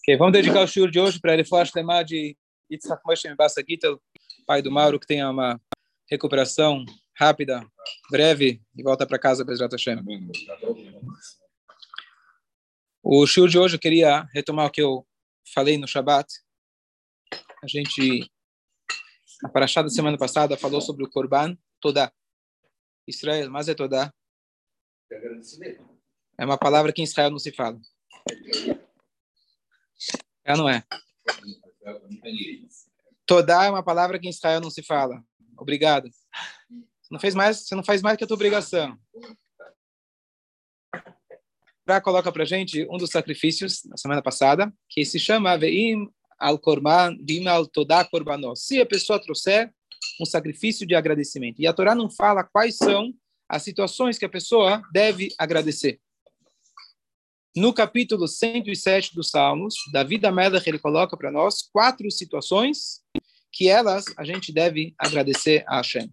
Okay, vamos dedicar o shiur de hoje para ele falar de Yitzhak Moshe Mbassa Gittel, pai do Mauro, que tenha uma recuperação rápida, breve e volta para casa, Bezrat Hashem. O shiur de hoje eu queria retomar o que eu falei no Shabat. A gente, a paraxá da semana passada falou sobre o Korban, toda Israel, mas é toda. É uma palavra que em Israel não se fala. É não é? Todá é uma palavra que em Israel não se fala. Obrigado. Você não fez mais, você não faz mais que a tua obrigação. Pra coloca para gente um dos sacrifícios na semana passada, que se chama Veim al Korban Bim al Todá. Se a pessoa trouxer um sacrifício de agradecimento. E a Torá não fala quais são as situações que a pessoa deve agradecer. No capítulo 107 dos Salmos, Davi da Melech, ele coloca para nós quatro situações que elas a gente deve agradecer a Hashem.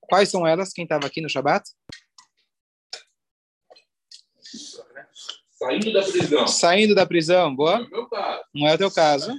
Quais são elas? Quem estava aqui no Shabat? Saindo da prisão. Saindo da prisão, boa? Não é o meu caso. Não é o teu caso.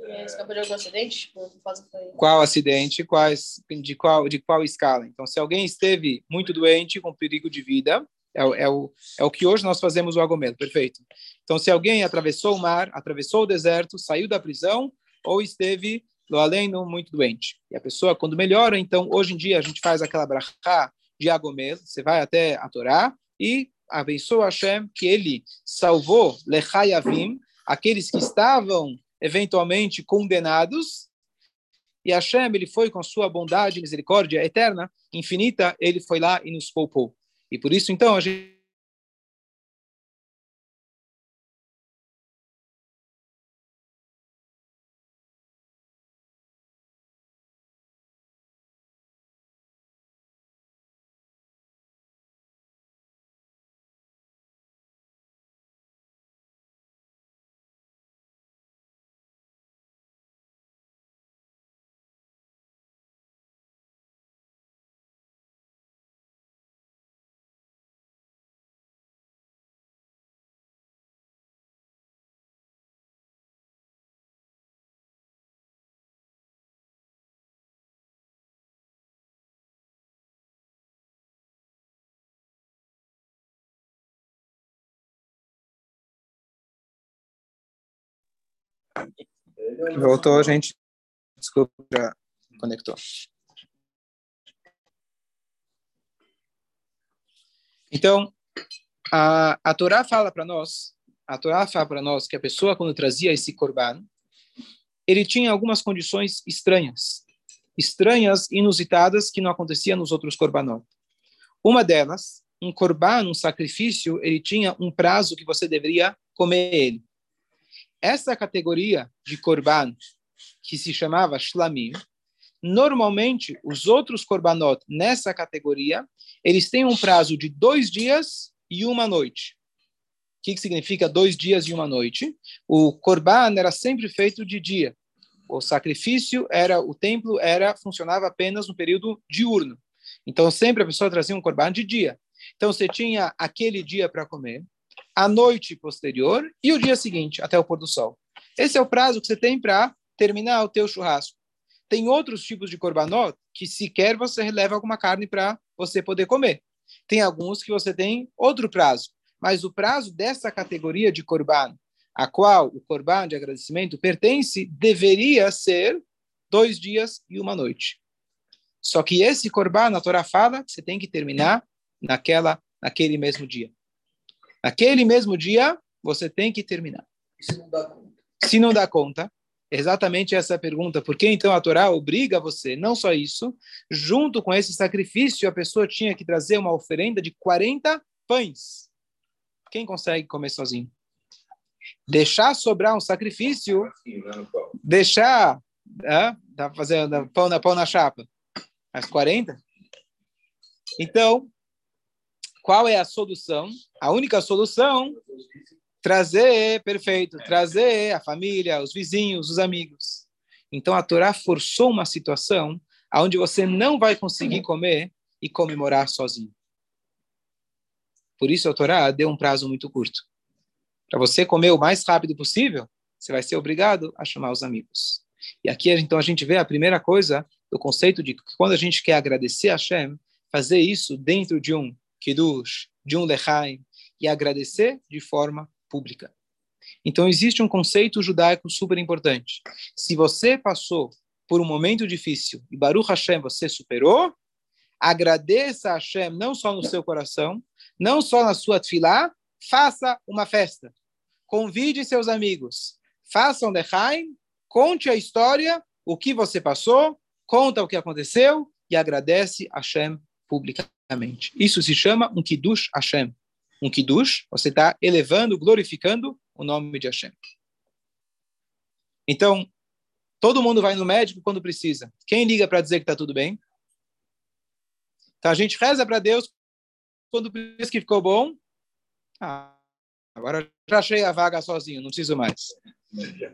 É, Escapou de algum acidente? Tipo, foi- Qual acidente? Quais, de qual, de qual escala? Então, se alguém esteve muito doente, com perigo de vida, é, é, o, é o que hoje nós fazemos o agomelo, perfeito. Então, se alguém atravessou o mar, atravessou o deserto, saiu da prisão, ou esteve no além muito doente. E a pessoa, quando melhora, então, hoje em dia, a gente faz aquela brachá de agomelo, você vai até a Torá e abençoa Hashem que ele salvou lechayavim, aqueles que estavam eventualmente condenados, e Hashem, ele foi com sua bondade e misericórdia eterna, infinita, ele foi lá e nos poupou. E por isso, então, a gente voltou, a gente desculpa, já conectou. Então, a, a Torá fala para nós, a Torá fala para nós que a pessoa quando trazia esse korban, ele tinha algumas condições estranhas, estranhas, inusitadas que não acontecia nos outros korbanot. Uma delas, um korban, um sacrifício, ele tinha um prazo que você deveria comer ele. Essa categoria de korban, que se chamava shlamim, normalmente os outros korbanot nessa categoria, eles têm um prazo de dois dias e uma noite. O que, que significa dois dias e uma noite? O korban era sempre feito de dia. O sacrifício era, o templo era funcionava apenas no período diurno. Então sempre a pessoa trazia um korban de dia. Então você tinha aquele dia para comer, a noite posterior e o dia seguinte, até o pôr do sol. Esse é o prazo que você tem para terminar o teu churrasco. Tem outros tipos de korbanot que sequer você leva alguma carne para você poder comer. Tem alguns que você tem outro prazo, mas o prazo dessa categoria de korban, a qual o korban de agradecimento pertence, deveria ser dois dias e uma noite. Só que esse korban, a Torá fala, você tem que terminar naquela, naquele mesmo dia. Naquele mesmo dia, você tem que terminar. Isso não dá conta. Se não dá conta, exatamente essa pergunta. Por que então a Torá obriga você? Não só isso, junto com esse sacrifício, a pessoa tinha que trazer uma oferenda de 40 pães. Quem consegue comer sozinho? Deixar sobrar um sacrifício, deixar, é, tá fazendo pão na, pão na chapa, as 40? Então, qual é a solução? A única solução trazer, perfeito, trazer a família, os vizinhos, os amigos. Então a Torá forçou uma situação onde você não vai conseguir comer e comemorar sozinho. Por isso a Torá deu um prazo muito curto. Para você comer o mais rápido possível, você vai ser obrigado a chamar os amigos. E aqui, então, a gente vê a primeira coisa do conceito de que quando a gente quer agradecer a Hashem, fazer isso dentro de um kiddush, de um lechaim, e agradecer de forma pública. Então, existe um conceito judaico super importante. Se você passou por um momento difícil e Baruch Hashem você superou, agradeça a Hashem não só no seu coração, não só na sua tefilá, faça uma festa. Convide seus amigos, faça um lechaim, conte a história, o que você passou, conta o que aconteceu e agradece a Hashem publicamente. Isso se chama um Kiddush Hashem. Um Kiddush, você está elevando, glorificando o nome de Hashem. Então, todo mundo vai no médico quando precisa. Quem liga para dizer que está tudo bem? Então, a gente reza para Deus quando diz que ficou bom. Ah, agora já achei a vaga sozinho, não preciso mais.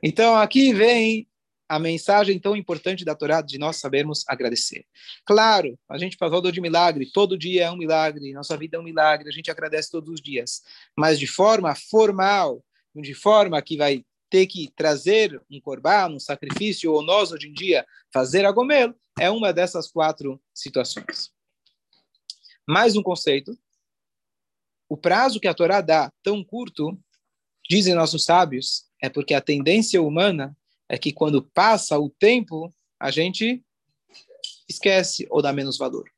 Então, aqui vem a mensagem tão importante da Torá de nós sabermos agradecer. Claro, a gente falou de milagre, todo dia é um milagre, nossa vida é um milagre, a gente agradece todos os dias, mas de forma formal, de forma que vai ter que trazer um corbá, um sacrifício, ou nós hoje em dia fazer a gomelo, é uma dessas quatro situações. Mais um conceito. O prazo que a Torá dá, tão curto, dizem nossos sábios, é porque a tendência humana é que quando passa o tempo, a gente esquece ou dá menos valor.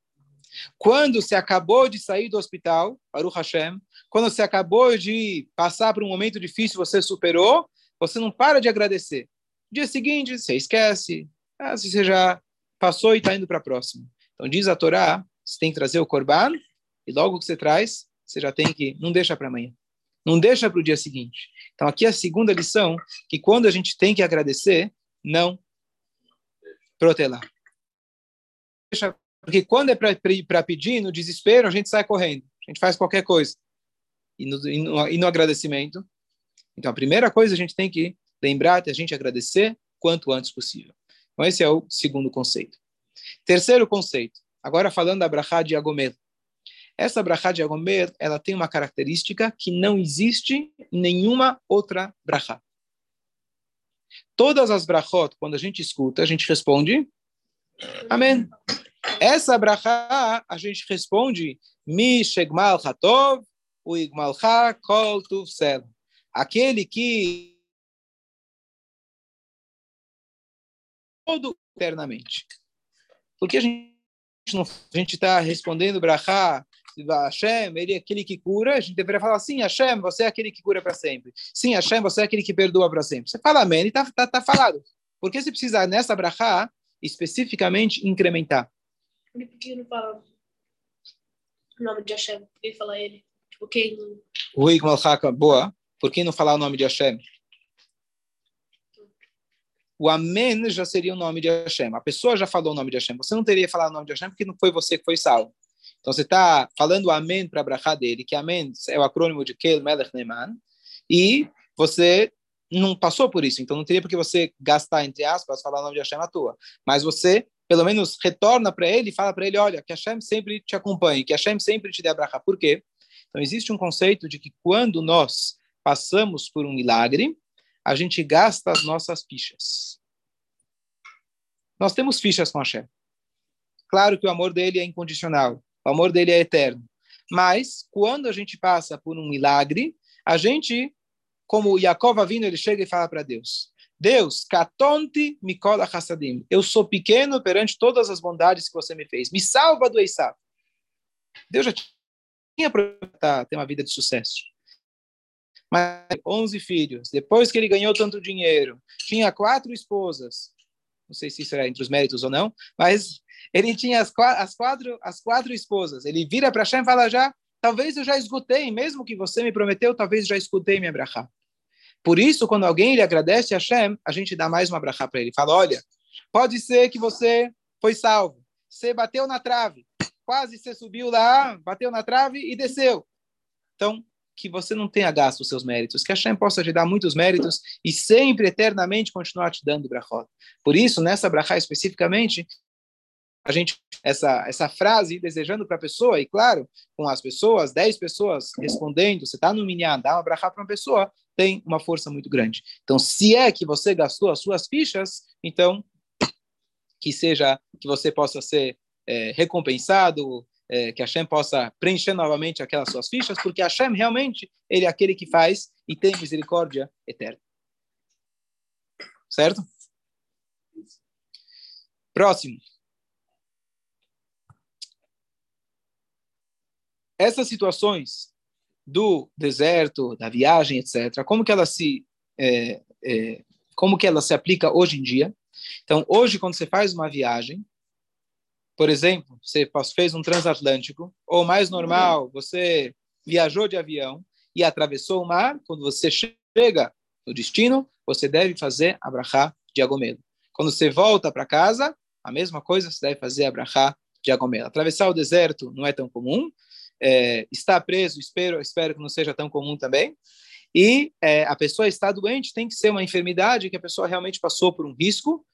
Quando você acabou de sair do hospital, o Hashem, quando você acabou de passar por um momento difícil, você superou, você não para de agradecer. Dia seguinte, você esquece, ah, você já passou e está indo para a próxima. Então, diz a Torá, você tem que trazer o korban, e logo que você traz, você já tem que, não deixa para amanhã. Não deixa para o dia seguinte. Então, aqui é a segunda lição, que quando a gente tem que agradecer, não protelar. Porque quando é para pedir, no desespero, a gente sai correndo. A gente faz qualquer coisa. E no, e no, e no agradecimento. Então, a primeira coisa a gente tem que lembrar de a gente agradecer quanto antes possível. Então, esse é o segundo conceito. Terceiro conceito. Agora falando da Brachá de Agomel. Essa brachá de Agomer, ela tem uma característica que não existe nenhuma outra brachá. Todas as brachot, quando a gente escuta, a gente responde Amém. Essa brachá, a gente responde Mi shegmal hatov, u igmalcha kol tuvsel. Aquele que todo eternamente. Porque a gente a gente está respondendo brachá Hashem, ele é aquele que cura, a gente deveria falar, sim, Hashem, você é aquele que cura para sempre. Sim, Hashem, você é aquele que perdoa para sempre. Você fala amém e está tá, tá falado. Por que você precisa, nessa brachá, especificamente incrementar? Por que não fala o nome de Hashem? Por que fala ele? Tipo, quem... Rui Malchaka, boa. Por que não falar o nome de Hashem? O Amém já seria o nome de Hashem. A pessoa já falou o nome de Hashem. Você não teria falado o nome de Hashem porque não foi você que foi salvo. Então você está falando amém para a brachá dele, que amém é o acrônimo de Kel Melech Neyman, e você não passou por isso, então não teria por que você gastar, entre aspas, falar o nome de Hashem à tua. Mas você, pelo menos, retorna para ele e fala para ele, olha, que Hashem sempre te acompanhe, que Hashem sempre te dê a brachá. Por quê? Então existe um conceito de que quando nós passamos por um milagre, a gente gasta as nossas fichas. Nós temos fichas com Hashem. Claro que o amor dele é incondicional. O amor dele é eterno. Mas, quando a gente passa por um milagre, a gente, como Yaakov vindo, ele chega e fala para Deus, Deus, katonti mikola hassadim. Eu sou pequeno perante todas as bondades que você me fez. Me salva do Esav. Deus já tinha para ter uma vida de sucesso. Mas 11 filhos. Depois que ele ganhou tanto dinheiro, tinha quatro esposas. Não sei se isso é entre os méritos ou não, mas ele tinha as, as, quatro, as quatro esposas. Ele vira para Hashem e fala já, talvez eu já escutei, mesmo que você me prometeu, talvez já escutei minha brachá. Por isso, quando alguém lhe agradece a Hashem, a gente dá mais uma brachá para ele. Fala, olha, pode ser que você foi salvo. Você bateu na trave. Quase você subiu lá, bateu na trave e desceu. Então, que você não tenha gasto os seus méritos, que a Hashem possa te dar muitos méritos e sempre, eternamente, continuar te dando brachot. Por isso, nessa brachá especificamente, a gente essa essa frase desejando para a pessoa e claro com as pessoas 10 pessoas respondendo você está no minyan dá uma brachá para uma pessoa tem uma força muito grande então se é que você gastou as suas fichas então que seja que você possa ser é, recompensado é, que Hashem possa preencher novamente aquelas suas fichas porque Hashem realmente ele é aquele que faz e tem misericórdia eterna certo próximo essas situações do deserto, da viagem, etc., como que ela se é, é, como que ela se aplica hoje em dia? Então, hoje, quando você faz uma viagem, por exemplo, você fez um transatlântico, ou mais normal, você viajou de avião e atravessou o mar, quando você chega no destino, você deve fazer a brachá de Agomelo. Quando você volta para casa, a mesma coisa, você deve fazer a brachá de Agomelo. Atravessar o deserto não é tão comum, é, está preso, espero, espero que não seja tão comum também. E é, a pessoa está doente, tem que ser uma enfermidade que a pessoa realmente passou por um risco.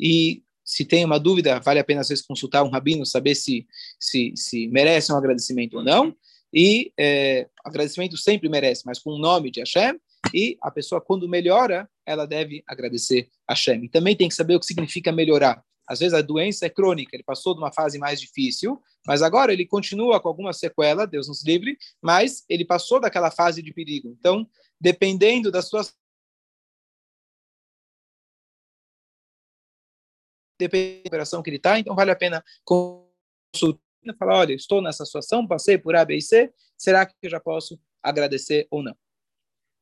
E se tem uma dúvida, vale a pena às vezes consultar um rabino, saber se, se, se merece um agradecimento ou não. E é, agradecimento sempre merece, mas com o nome de Hashem. E a pessoa, quando melhora, ela deve agradecer a Hashem. E também tem que saber o que significa melhorar. Às vezes a doença é crônica, ele passou de uma fase mais difícil, mas agora ele continua com alguma sequela, Deus nos livre, mas ele passou daquela fase de perigo. Então, dependendo das suas depende da operação que ele está, então vale a pena consultar, falar, olha, estou nessa situação, passei por A, B e C, será que eu já posso agradecer ou não?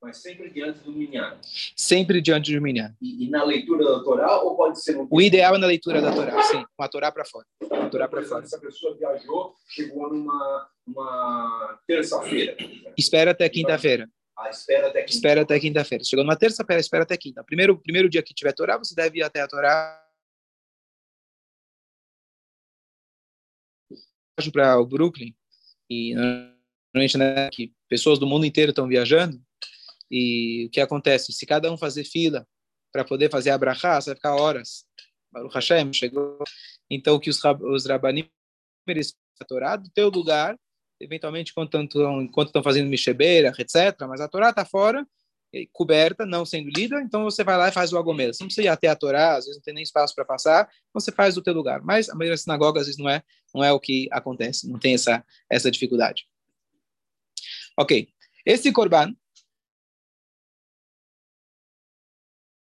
Mas sempre diante do minyan. Sempre diante do minyan. E, e, na leitura da Torá ou pode ser no... O ideal é na leitura da Torá, sim, com a Torá para fora. A Torá para fora. Essa pessoa viajou, chegou numa uma terça-feira. Espera até quinta-feira. Ah, espera até quinta. Espera até quinta-feira. Chegou numa terça-feira, espera até quinta. Primeiro, primeiro dia que tiver Torá, você deve ir até a Torá. Para o Brooklyn e normalmente né, que pessoas do mundo inteiro estão viajando e o que acontece? Se cada um fazer fila para poder fazer a brachá, vai ficar horas. Baruch Hashem chegou. Então, que os, os rabanim a Torá do teu lugar, eventualmente enquanto estão, fazendo michebeira, etc. Mas a Torá está fora, coberta, não sendo lida, então você vai lá e faz o agomelo. Você não precisa ir até a Torá, às vezes não tem nem espaço para passar, você faz do teu lugar. Mas a maioria das sinagogas, às vezes, não é, não é o que acontece, não tem essa, essa dificuldade. Ok. Esse korban,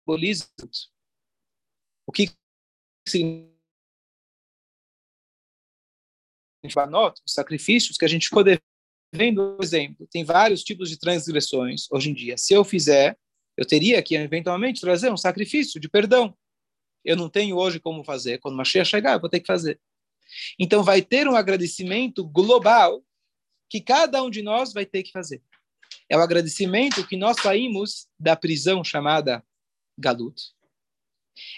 simboliza o que significa os sacrifícios que a gente ficou por exemplo, tem vários tipos de transgressões hoje em dia. Se eu fizer, eu teria que eventualmente trazer um sacrifício de perdão. Eu não tenho hoje como fazer. Quando Mashiach chegar, eu vou ter que fazer. Então vai ter um agradecimento global que cada um de nós vai ter que fazer. É o agradecimento que nós saímos da prisão chamada Galut.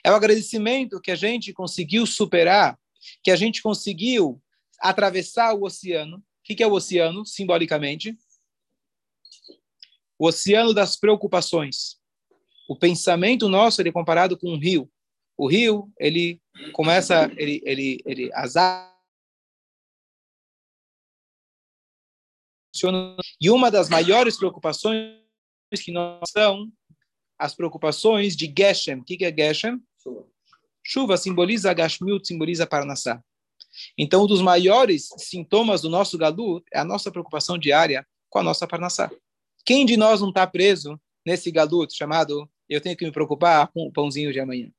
É o agradecimento que a gente conseguiu superar, que a gente conseguiu atravessar o oceano. O que é o oceano, simbolicamente? O oceano das preocupações. O pensamento nosso ele é comparado com um rio. O rio, ele começa, ele, ele, ele, as águas e uma das maiores preocupações que nós são as preocupações de Geshem. O que é Geshem? Chuva simboliza Gashmiut, simboliza Parnassá. Então, um dos maiores sintomas do nosso Galut é a nossa preocupação diária com a nossa Parnassá. Quem de nós não está preso nesse Galut chamado eu tenho que me preocupar com o pãozinho de amanhã?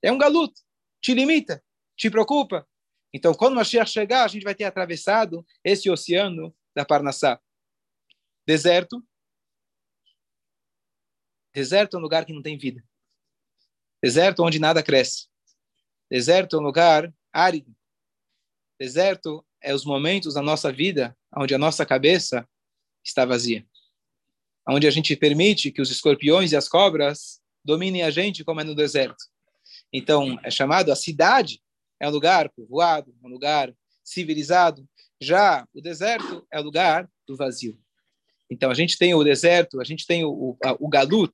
É um Galut. Te limita, te preocupa. Então, quando Mashiach chegar, a gente vai ter atravessado esse oceano da Parnassá. Deserto, Deserto é um lugar que não tem vida. Deserto onde nada cresce. Deserto é um lugar árido. Deserto é os momentos da nossa vida onde a nossa cabeça está vazia. Onde a gente permite que os escorpiões e as cobras dominem a gente como é no deserto. Então, é chamado a cidade, é um lugar povoado, um lugar civilizado. Já o deserto é o lugar do vazio. Então, a gente tem o deserto, a gente tem o, o, o galut,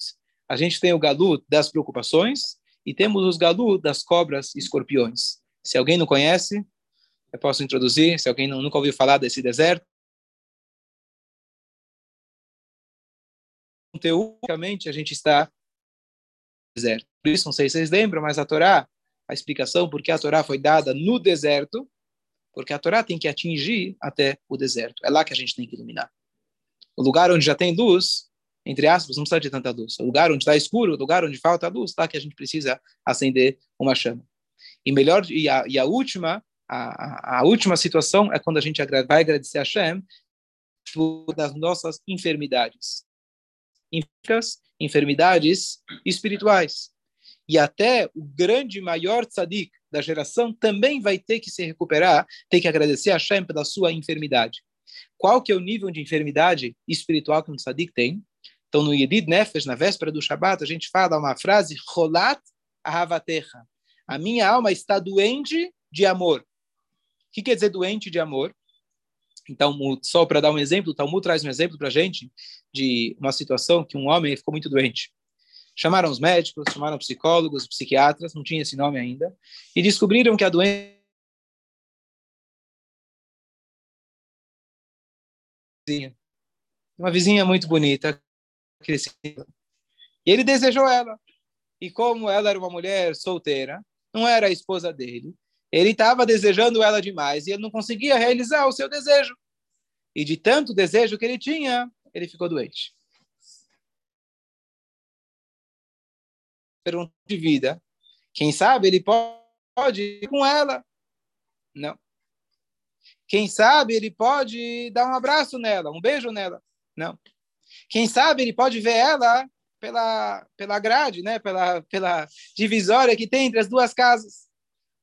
a gente tem o galut das preocupações e temos os galut das cobras e escorpiões. Se alguém não conhece, eu posso introduzir. Se alguém não, nunca ouviu falar desse deserto, teoricamente a gente está no deserto. Por isso, não sei se vocês lembram, mas a Torá, a explicação por que a Torá foi dada no deserto, porque a Torá tem que atingir até o deserto. É lá que a gente tem que iluminar. O lugar onde já tem luz, entre aspas, não precisa de tanta luz. O lugar onde está escuro, o lugar onde falta luz, lá que a gente precisa acender uma chama. E melhor e a, e a última a, a, última situação é quando a gente vai agradecer a Hashem das nossas enfermidades enfermidades espirituais. E até o grande, maior tzadik da geração também vai ter que se recuperar, tem que agradecer a Hashem pela sua enfermidade. Qual que é o nível de enfermidade espiritual que um tzadik tem? Então, no Yedid Nefesh, na véspera do Shabat, a gente fala uma frase, Cholat ahavatecha. A minha alma está doente de amor. O que quer dizer doente de amor? Então, só para dar um exemplo, o Talmud traz um exemplo para a gente de uma situação que um homem ficou muito doente. Chamaram os médicos, chamaram psicólogos, psiquiatras, não tinha esse nome ainda, e descobriram que a doença uma vizinha muito bonita, crescida. E ele desejou ela. E como ela era uma mulher solteira, não era a esposa dele, ele estava desejando ela demais e ele não conseguia realizar o seu desejo. E de tanto desejo que ele tinha, ele ficou doente. De vida. Quem sabe ele pode ir com ela? Não. Quem sabe ele pode dar um abraço nela, um beijo nela? Não. Quem sabe ele pode ver ela pela, pela grade, né? pela, pela divisória que tem entre as duas casas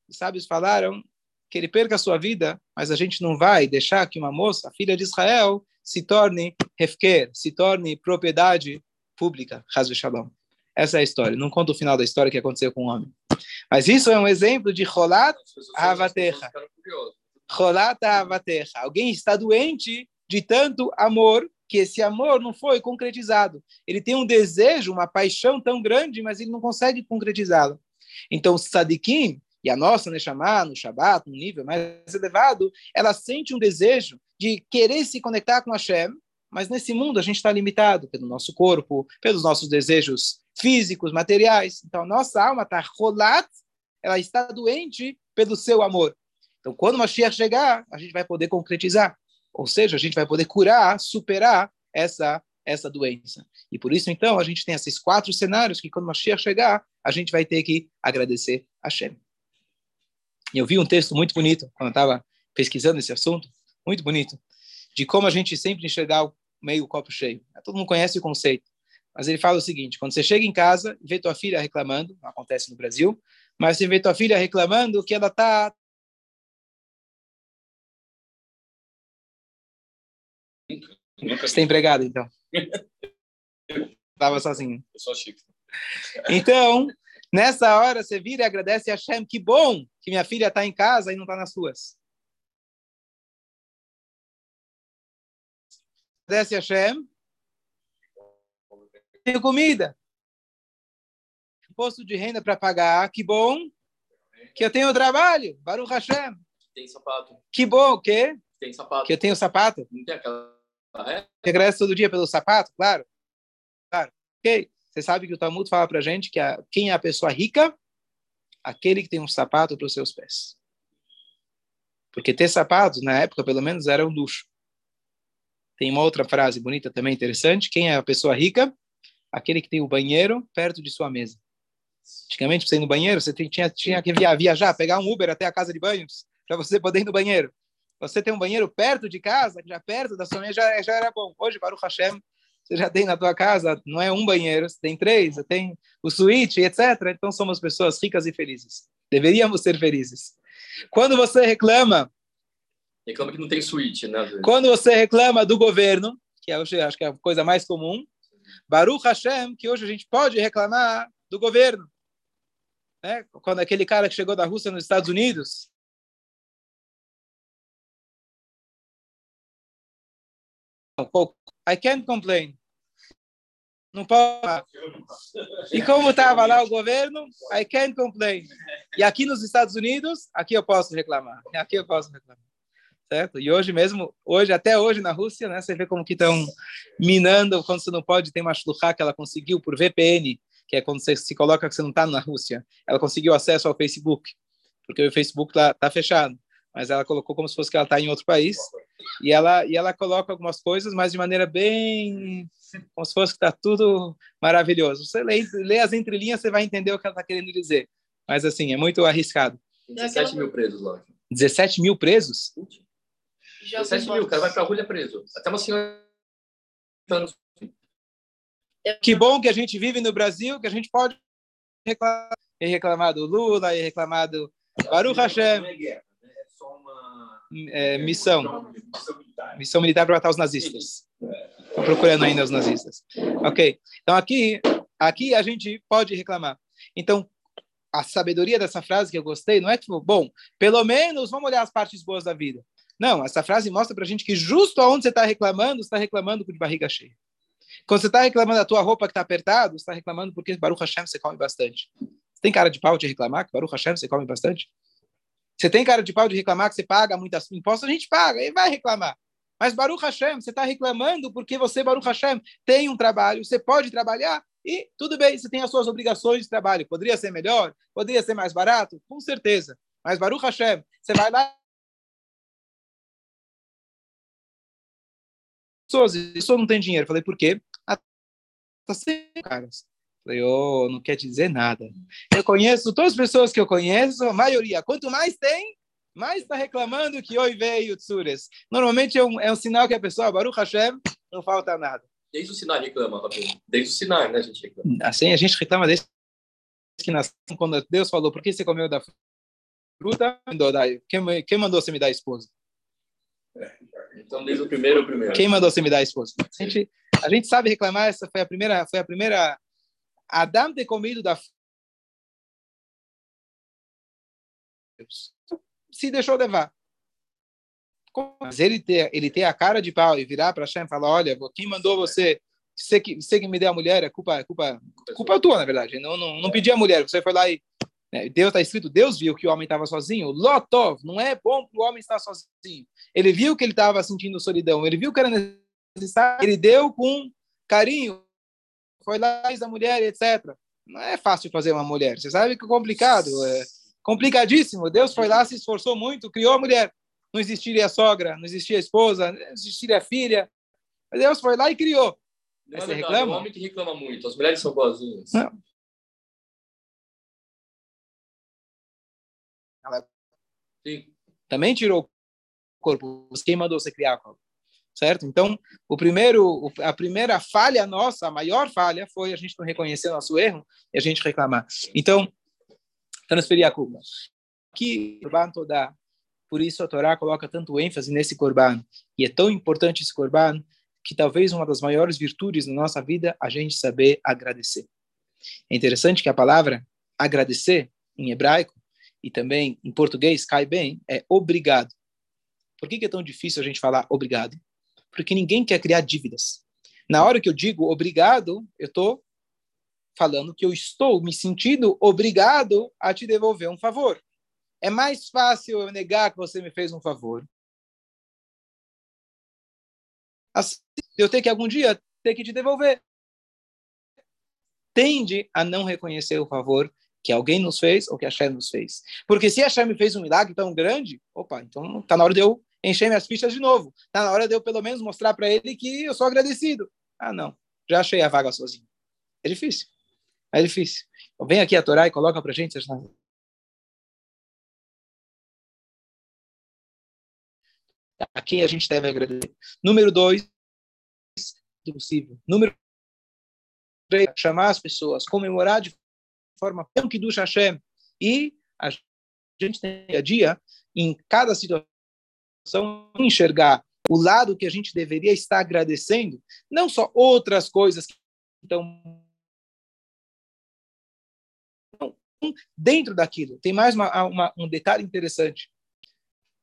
os sábios falaram que ele perca a sua vida, mas a gente não vai deixar que uma moça, filha de Israel, se torne refker, se torne propriedade pública. Hazve Shalom. Essa é a história. Não conta o final da história que aconteceu com o homem. Mas isso é um exemplo de Rolat Havatecha. Rolat Havatecha. Alguém está doente de tanto amor que esse amor não foi concretizado. Ele tem um desejo, uma paixão tão grande, mas ele não consegue concretizá-lo. Então, Sadikim, e a nossa Neshama, no Shabbat, no nível mais elevado, ela sente um desejo de querer se conectar com Hashem, mas nesse mundo a gente está limitado pelo nosso corpo, pelos nossos desejos físicos, materiais. Então, a nossa alma está rolat, ela está doente pelo seu amor. Então, quando Mashiach chegar, a gente vai poder concretizar. Ou seja, a gente vai poder curar, superar essa essa doença. E por isso, então, a gente tem esses quatro cenários que, quando Mashiach chegar, a gente vai ter que agradecer a Hashem. Eu vi um texto muito bonito quando estava pesquisando esse assunto, muito bonito, de como a gente sempre enxergar o meio copo cheio. Todo mundo conhece o conceito, mas ele fala o seguinte: quando você chega em casa e vê tua filha reclamando, acontece no Brasil, mas você vê tua filha reclamando que ela está Você está empregado, então? Estava sozinho. Eu sou chique. Então, Nessa hora você vira e agradece a Hashem, que bom que minha filha está em casa e não está nas suas. Agradece a Hashem. Tenho comida. Imposto de renda para pagar, que bom. Que eu tenho trabalho, Baruch Hashem. Tem sapato. Que bom, o quê? Tem sapato. Que eu tenho sapato. Não tem aquela... É? Você agradece todo dia pelo sapato, claro. Claro. Ok. Você sabe que o Talmud fala para a gente que a, quem é a pessoa rica? Aquele que tem um sapato para os seus pés. Porque ter sapatos, na época, pelo menos, era um luxo. Tem uma outra frase bonita também, interessante. Quem é a pessoa rica? Aquele que tem o banheiro perto de sua mesa. Antigamente, para você ir no banheiro, você tinha, tinha que viajar, pegar um Uber até a casa de banhos, para você poder ir no banheiro. Você tem um banheiro perto de casa, já perto da sua mesa, já, já era bom. Hoje, o Hashem, você já tem na tua casa, não é um banheiro, você tem três, você tem o suíte, etc. Então somos pessoas ricas e felizes. Deveríamos ser felizes. Quando você reclama... Reclama que não tem suíte, né? Quando você reclama do governo, que é, hoje acho que é a coisa mais comum, Baruch Hashem, que hoje a gente pode reclamar do governo. Né? Quando aquele cara que chegou da Rússia nos Estados Unidos, I can't complain. Não pode. E como estava lá o governo, I can't complain. E aqui nos Estados Unidos, aqui eu posso reclamar. Aqui eu posso reclamar. Certo? E hoje mesmo, hoje até hoje na Rússia, né, você vê como que estão minando quando você não pode, tem uma shluchá que ela conseguiu por VPN, que é quando você se coloca que você não está na Rússia. Ela conseguiu acesso ao Facebook, porque o Facebook está tá fechado mas ela colocou como se fosse que ela está em outro país e ela e ela coloca algumas coisas, mas de maneira bem como se fosse que está tudo maravilhoso. Você lê, lê as entrelinhas, você vai entender o que ela está querendo dizer. Mas assim é muito arriscado. 17 mil presos lá. 17 mil presos? 17 mil, o cara vai para a rua preso. Até uma senhora que bom que a gente vive no Brasil, que a gente pode reclamar, reclamar do Lula, e reclamar do Baruch Hashem é, missão. Missão militar para matar os nazistas. Estou procurando ainda os nazistas. Ok. Então aqui, aqui a gente pode reclamar. Então a sabedoria dessa frase que eu gostei não é tipo, bom, pelo menos vamos olhar as partes boas da vida. Não, essa frase mostra para a gente que justo aonde você está reclamando, você está reclamando de barriga cheia. Quando você está reclamando da tua roupa que está apertada, você está reclamando porque Baruch Hashem você come bastante. Você tem cara de pau de reclamar que Baruch Hashem você come bastante? Você tem cara de pau de reclamar que você paga muitas impostos, a gente paga, e vai reclamar. Mas Baruch Hashem, você está reclamando porque você, Baruch Hashem, tem um trabalho, você pode trabalhar e tudo bem, você tem as suas obrigações de trabalho. Poderia ser melhor? Poderia ser mais barato? Com certeza. Mas Baruch Hashem, você vai lá. Pessoas, isso não tem dinheiro. Falei, por quê? Ah, tá sem caras. Falei, oh, não quer dizer nada. Eu conheço todas as pessoas que eu conheço, a maioria. Quanto mais tem, mais está reclamando que oi veio Tsures. Normalmente é um, é um sinal que a pessoa, Baruch Hashem, não falta nada. Desde o sinal reclama, Rabino. Desde o sinal, né, a gente reclama. Assim, a gente reclama desde que nasceu, quando Deus falou, por que você comeu da fruta? Quem, quem mandou você me dar a esposa? É, então, desde o primeiro, o primeiro. Quem mandou você me dar a esposa? A gente, a gente sabe reclamar, essa foi a primeira, foi a primeira Adam ter comido da se deixou levar. Mas ele ter, ele ter a cara de pau e virar para Hashem e falar: Olha, quem mandou você? Você que, você que me deu a mulher, é culpa, culpa, culpa tua, na verdade. Não, não, não pedi a mulher, você foi lá e. Né, Deus está escrito: Deus viu que o homem estava sozinho. Lotov, não é bom para o homem estar sozinho. Ele viu que ele estava sentindo solidão, ele viu que era necessário, ele deu com carinho, foi lá a mulher, etc. Não é fácil fazer uma mulher. Você sabe que é complicado, é complicadíssimo. Deus foi lá, se esforçou muito, criou a mulher. Não existiria a sogra, não existia a esposa, não existiria a filha. Deus foi lá e criou. Não é você reclama? O homem que reclama muito. As mulheres são boazinhas. Não. Ela Sim. também tirou o corpo. Quem mandou você criar? Certo? Então, o primeiro, a primeira falha nossa, a maior falha, foi a gente não reconhecer nosso erro e a gente reclamar. Então, transferir a culpa. Que Corban toda, por isso a Torá coloca tanto ênfase nesse Corban, e é tão importante esse Corban, que talvez uma das maiores virtudes na nossa vida, a gente saber agradecer. É interessante que a palavra agradecer, em hebraico, e também em português, cai bem, é obrigado. Por que, que é tão difícil a gente falar obrigado? Porque ninguém quer criar dívidas. Na hora que eu digo obrigado, eu estou falando que eu estou me sentindo obrigado a te devolver um favor. É mais fácil eu negar que você me fez um favor. Assim, eu tenho que algum dia ter que te devolver. Tende a não reconhecer o favor que alguém nos fez ou que a Shem nos fez. Porque se a Shem me fez um milagre tão grande, opa, então está na hora de eu encher minhas fichas de novo. Tá na hora de eu pelo menos mostrar para ele que eu sou agradecido. Ah, não, já achei a vaga sozinho. É difícil. É difícil. Então, vem aqui a Torá e coloca para gente. A quem a gente deve agradecer. Número dois, possível. Número três, chamar as pessoas, comemorar de forma que do Hashem. E a gente tem a dia, em cada situação, enxergar o lado que a gente deveria estar agradecendo, não só outras coisas que estão dentro daquilo. Tem mais uma, uma, um detalhe interessante.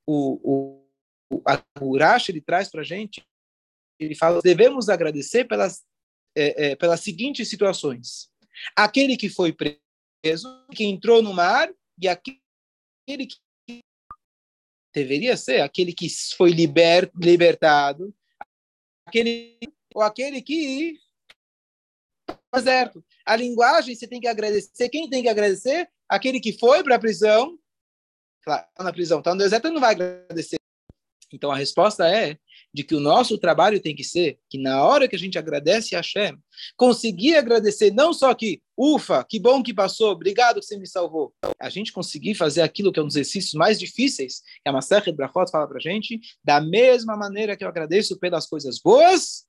O, o, o Urash, ele traz para a gente, ele fala, devemos agradecer pelas é, é, pelas seguintes situações: aquele que foi preso, que entrou no mar, e aquele que deveria ser aquele que foi liber, libertado, aquele ou aquele que deserto. A linguagem você tem que agradecer. Quem tem que agradecer? Aquele que foi para a prisão. Claro, tá na prisão, está no deserto, não vai agradecer. Então a resposta é de que o nosso trabalho tem que ser que na hora que a gente agradece a Hashem, conseguir agradecer não só que, ufa, que bom que passou, obrigado que você me salvou. A gente conseguir fazer aquilo que é um dos exercícios mais difíceis, que a Maseret Brachot fala para a gente, da mesma maneira que eu agradeço pelas coisas boas,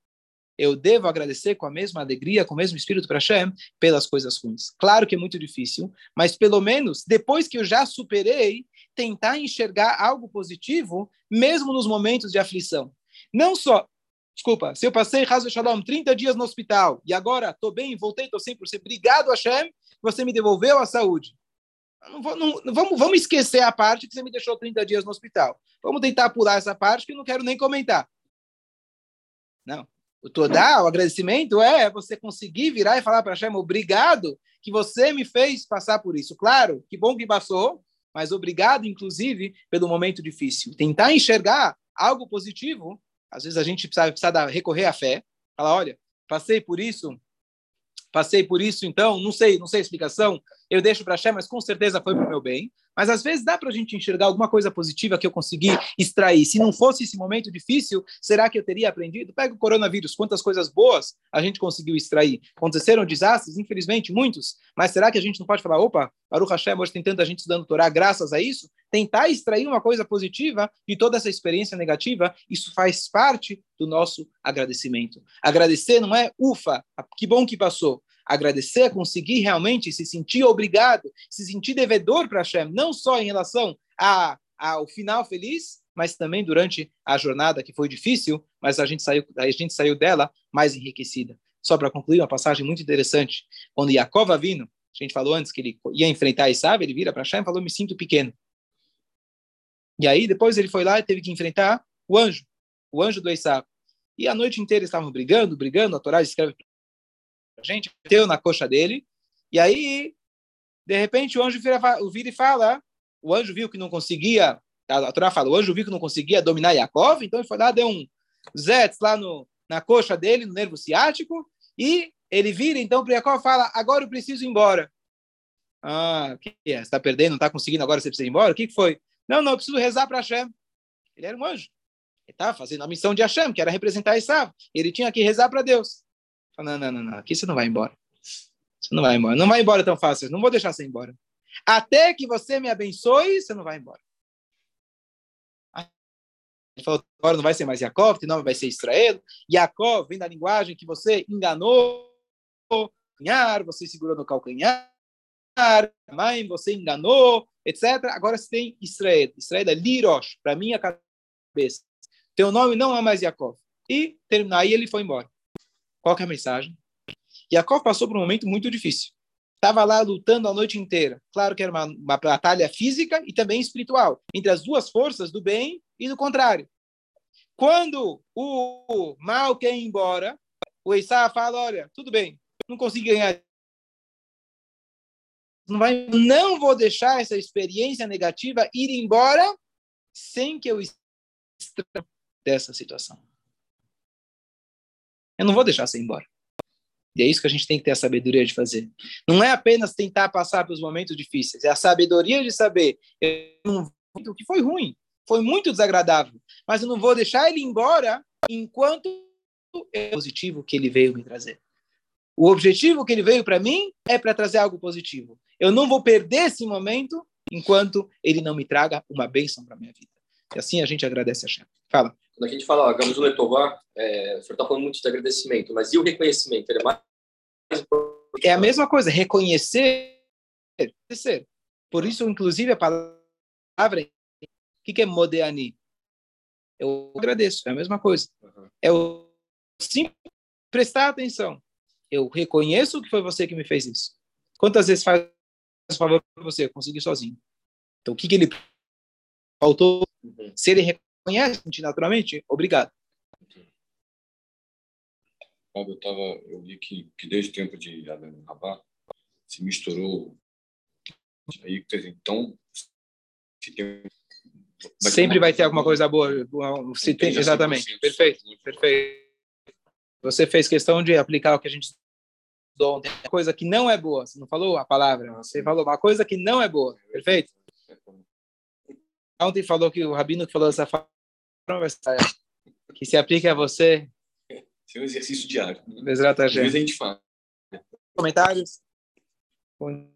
eu devo agradecer com a mesma alegria, com o mesmo espírito para Hashem, pelas coisas ruins. Claro que é muito difícil, mas pelo menos depois que eu já superei, tentar enxergar algo positivo, mesmo nos momentos de aflição. Não só, desculpa, se eu passei, Hazel Shalom, 30 dias no hospital e agora estou bem, voltei, estou 100%, obrigado Hashem, você me devolveu a saúde. Não, vou, não, vamos, vamos esquecer a parte que você me deixou 30 dias no hospital. Vamos tentar pular essa parte que eu não quero nem comentar. Não. O Todá, o agradecimento é você conseguir virar e falar para Hashem, obrigado que você me fez passar por isso. Claro, que bom que passou, mas obrigado, inclusive, pelo momento difícil. Tentar enxergar algo positivo, às vezes a gente precisa, precisa recorrer à fé, falar, olha, passei por isso, passei por isso, então, não sei, não sei a explicação, eu deixo para Hashem, mas com certeza foi para o meu bem. Mas às vezes dá para a gente enxergar alguma coisa positiva que eu consegui extrair. Se não fosse esse momento difícil, será que eu teria aprendido? Pega o coronavírus, quantas coisas boas a gente conseguiu extrair. Aconteceram desastres, infelizmente, muitos, mas será que a gente não pode falar, opa, Baruch Hashem, hoje tem tanta gente estudando Torá graças a isso? Tentar extrair uma coisa positiva de toda essa experiência negativa, isso faz parte do nosso agradecimento. Agradecer não é, ufa, que bom que passou agradecer, conseguir realmente se sentir obrigado, se sentir devedor para Hashem, não só em relação a, ao final feliz, mas também durante a jornada que foi difícil, mas a gente saiu, a gente saiu dela mais enriquecida. Só para concluir, uma passagem muito interessante. Quando Yaakov vindo, a gente falou antes que ele ia enfrentar Isav, ele vira para Hashem e falou, me sinto pequeno. E aí, depois ele foi lá e teve que enfrentar o anjo, o anjo do Isav. E a noite inteira estavam brigando, brigando, a Torá escreve gente, meteu na coxa dele, e aí, de repente, o anjo vira, vira e fala, o anjo viu que não conseguia, a Torá fala, o anjo viu que não conseguia dominar Yaakov, então ele foi lá, deu um zets lá no, na coxa dele, no nervo ciático, e ele vira então para Yaakov e fala, agora eu preciso ir embora. Ah, o que é? Você está perdendo, não está conseguindo, agora você precisa ir embora? O que, que foi? Não, não, eu preciso rezar para Hashem. Ele era um anjo. Ele estava fazendo a missão de Hashem, que era representar Esav. Ele tinha que rezar para Deus. Não, não, não, não, aqui você não vai embora. Você não vai embora. Não vai embora tão fácil. Não vou deixar você embora. Até que você me abençoe, você não vai embora. Ele falou, agora não vai ser mais Yaakov, teu nome vai ser Israel. Yaakov vem da linguagem que você enganou, calcanhar, você segurou no calcanhar, mãe, você enganou, etc. Agora você tem Israel. Israel é Lirosh, para minha cabeça. Teu nome não é mais Yaakov. E terminar, aí ele foi embora. Qual é a mensagem? Yaakov passou por um momento muito difícil. Estava lá lutando a noite inteira. Claro que era uma, uma batalha física e também espiritual, entre as duas forças do bem e do contrário. Quando o mal quer ir embora, o Eissá fala, olha, tudo bem, não consegui ganhar. Não, vai, não vou deixar essa experiência negativa ir embora sem que eu extraia dessa situação. Eu não vou deixar você ir embora. E é isso que a gente tem que ter a sabedoria de fazer. Não é apenas tentar passar pelos momentos difíceis, é a sabedoria de saber o que foi ruim, foi muito desagradável, mas eu não vou deixar ele embora enquanto é positivo que ele veio me trazer. O objetivo que ele veio para mim é para trazer algo positivo. Eu não vou perder esse momento enquanto ele não me traga uma bênção para minha vida. E assim a gente agradece a Shem. Fala. Quando a gente fala Gamos Letová, é, o senhor está falando muito de agradecimento, mas e o reconhecimento? Ele é mais é a mesma coisa, reconhecer, reconhecer. Por isso, inclusive, a palavra, o que, que é modeani? Eu agradeço, é a mesma coisa. É o simples prestar atenção. Eu reconheço que foi você que me fez isso. Quantas vezes faz favor para você? Eu consegui sozinho. Então, o que, que ele faltou? Uhum. Se ele reconhece naturalmente, obrigado. eu tava, eu li que, que desde o tempo de Adam Rabá se misturou aí, então se tem, vai sempre vai ter alguma coisa boa. Se tem, exatamente, perfeito, perfeito. Você fez questão de aplicar o que a gente estudou ontem, coisa que não é boa. Você não falou a palavra, você falou uma coisa que não é boa, perfeito. Ontem falou que o rabino que falou dessa forma que se aplica a você é um exercício diário. Exato, Às vezes a gente fala. Comentários? Bom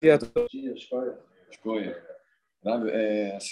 dia a todos. Escolha. Escolha. É, assim,